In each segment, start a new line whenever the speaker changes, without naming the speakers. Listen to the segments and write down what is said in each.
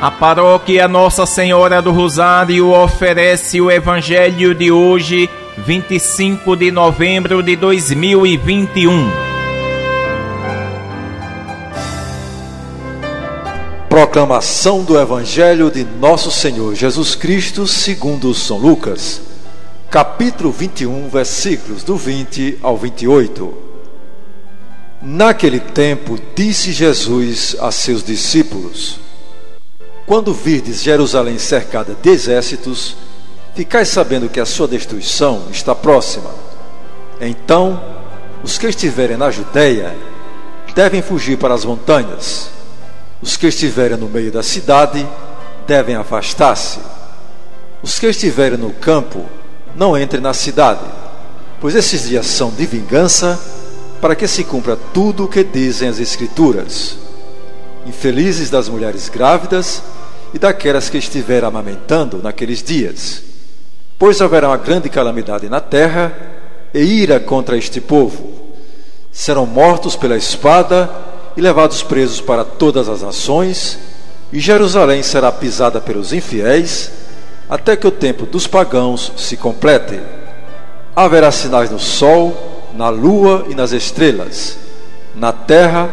A paróquia Nossa Senhora do Rosário oferece o Evangelho de hoje, 25 de novembro de 2021.
Proclamação do Evangelho de Nosso Senhor Jesus Cristo, segundo São Lucas, capítulo 21, versículos do 20 ao 28. Naquele tempo, disse Jesus a seus discípulos: quando virdes Jerusalém cercada de exércitos, ficais sabendo que a sua destruição está próxima. Então, os que estiverem na Judéia devem fugir para as montanhas. Os que estiverem no meio da cidade devem afastar-se. Os que estiverem no campo não entrem na cidade, pois esses dias são de vingança, para que se cumpra tudo o que dizem as Escrituras. Infelizes das mulheres grávidas e daquelas que estiver amamentando naqueles dias. Pois haverá uma grande calamidade na terra e ira contra este povo. Serão mortos pela espada e levados presos para todas as nações, e Jerusalém será pisada pelos infiéis, até que o tempo dos pagãos se complete. Haverá sinais no sol, na lua e nas estrelas. Na terra,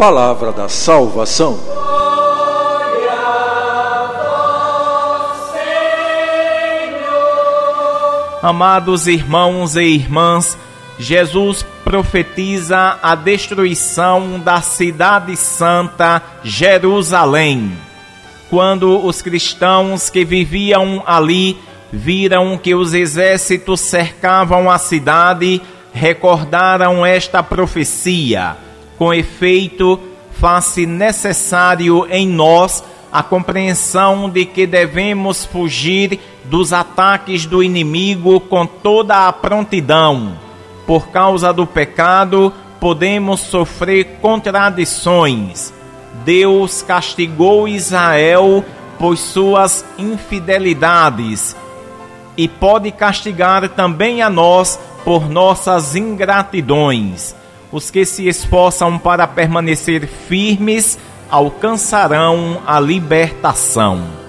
Palavra da salvação.
Amados irmãos e irmãs, Jesus profetiza a destruição da cidade santa Jerusalém. Quando os cristãos que viviam ali viram que os exércitos cercavam a cidade, recordaram esta profecia. Com efeito, faz-se necessário em nós a compreensão de que devemos fugir dos ataques do inimigo com toda a prontidão. Por causa do pecado, podemos sofrer contradições. Deus castigou Israel por suas infidelidades e pode castigar também a nós por nossas ingratidões. Os que se esforçam para permanecer firmes alcançarão a libertação.